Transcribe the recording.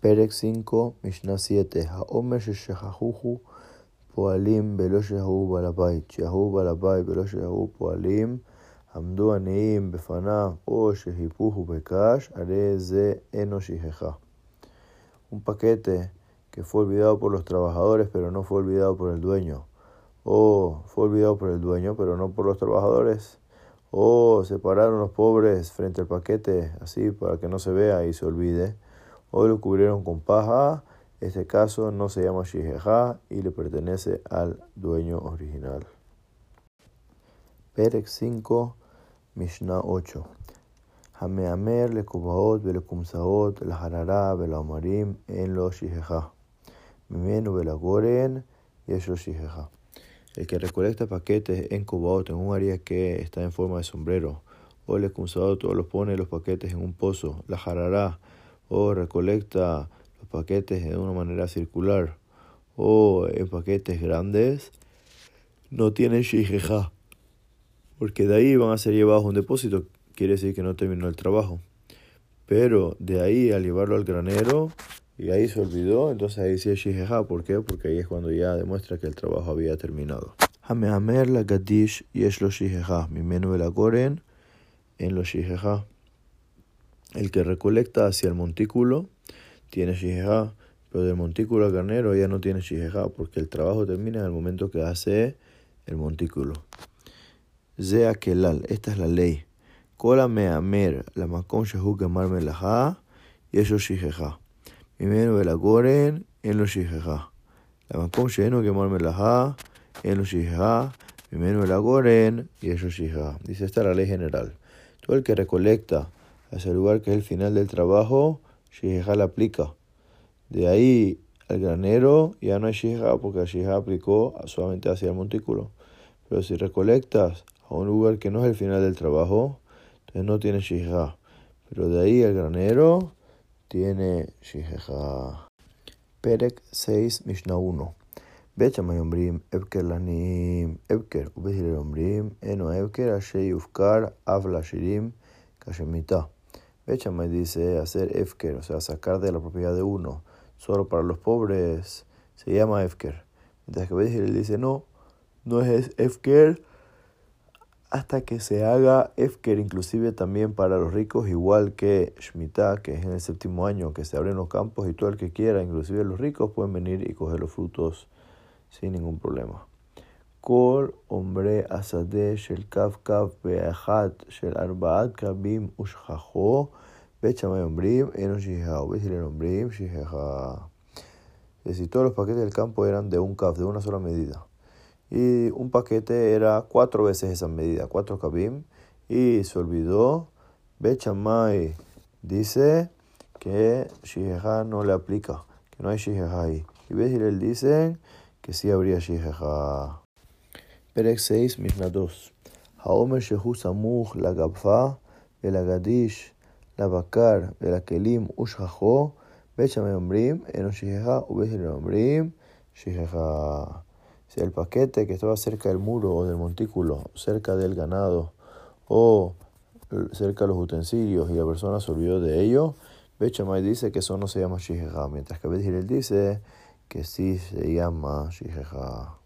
Perek 5, Mishnah 7. Haomer sheshajajuju poalim velo shehu balabait. Shehu balabait velo poalim. Amdu aneim befanav o shehipuju bekash. Are ze enoshijeja. Un paquete que fue olvidado por los trabajadores, pero no fue olvidado por el dueño. O fue olvidado por el dueño, pero no por los trabajadores. O separaron los pobres frente al paquete, así para que no se vea y se olvide o lo cubrieron con paja, este caso no se llama shijeja y le pertenece al dueño original. Perek 5, Mishnah 8. Hameamer le kubaot le kumsaot la harara amarim en lo. Mimenu y. El que recolecta paquetes en kubaot en un área que está en forma de sombrero, o le kumsaot o los pone los paquetes en un pozo, la o recolecta los paquetes de una manera circular o en paquetes grandes, no tiene shijeja, porque de ahí van a ser llevados a un depósito, quiere decir que no terminó el trabajo. Pero de ahí al llevarlo al granero y ahí se olvidó, entonces ahí sí es shijeja, ¿por qué? Porque ahí es cuando ya demuestra que el trabajo había terminado. Hamehamer la gadish y es lo shijeja, mi menú goren en lo shijeja. El que recolecta hacia el montículo tiene shijeja, pero del montículo al carnero ya no tiene shijeja, porque el trabajo termina en el momento que hace el montículo. Zea kelal, esta es la ley. Kola amer, la makon shehu gemar melaha, y eso shijeja. Mimeno la goren, en lo shijeja. La makon shenu gemar melaha, en lo shijeja. Mimeno la goren, y eso shijeja. Dice, esta es la ley general. Todo el que recolecta hacia el lugar que es el final del trabajo, Shijeja la aplica. De ahí al granero ya no hay Shijeja porque Shijeja aplicó solamente hacia el montículo. Pero si recolectas a un lugar que no es el final del trabajo, entonces no tiene Shijeja. Pero de ahí al granero tiene Shijeja. Perek 6, Mishnah 1. Bechamay ombrim, Ebker lanim, Ebker, Ubehir ombrim, Eno Ebker, Ashei Ufkar, Avla Shirim, Kashemita. Bechamay dice hacer efker, o sea, sacar de la propiedad de uno, solo para los pobres, se llama efker. Mientras que él dice no, no es efker hasta que se haga efker, inclusive también para los ricos, igual que Shemitah, que es en el séptimo año, que se abren los campos y todo el que quiera, inclusive los ricos, pueden venir y coger los frutos sin ningún problema. Kol hombre asade shel kav kav be'achat shel arbaat kabim ushchacho bechamay ombrim eno shijeja obesile ombrim shijeja. Si todos los paquetes del campo eran de un kav, de una sola medida, y un paquete era cuatro veces esa medida, cuatro kabim, y se olvidó, bechamay dice que shijeja no le aplica, que no hay shijeja ahí. Y Bezilel dicen que sí habría shijeja. פרק 6, משנה 2. העומר שהוא סמוך לגבפה ולגדיש, לבקר ולכלים ושכחו, בית שמאי אומרים אינו שכחה ובית הלל אומרים שכחה. Si el paquete que estaba cerca del muro o del montículo, cerca del ganado o cerca de los utensilios y la persona se olvidó de ello, Bechamay dice que eso no se llama shijeja, mientras que Bet dice que sí se llama shijeja.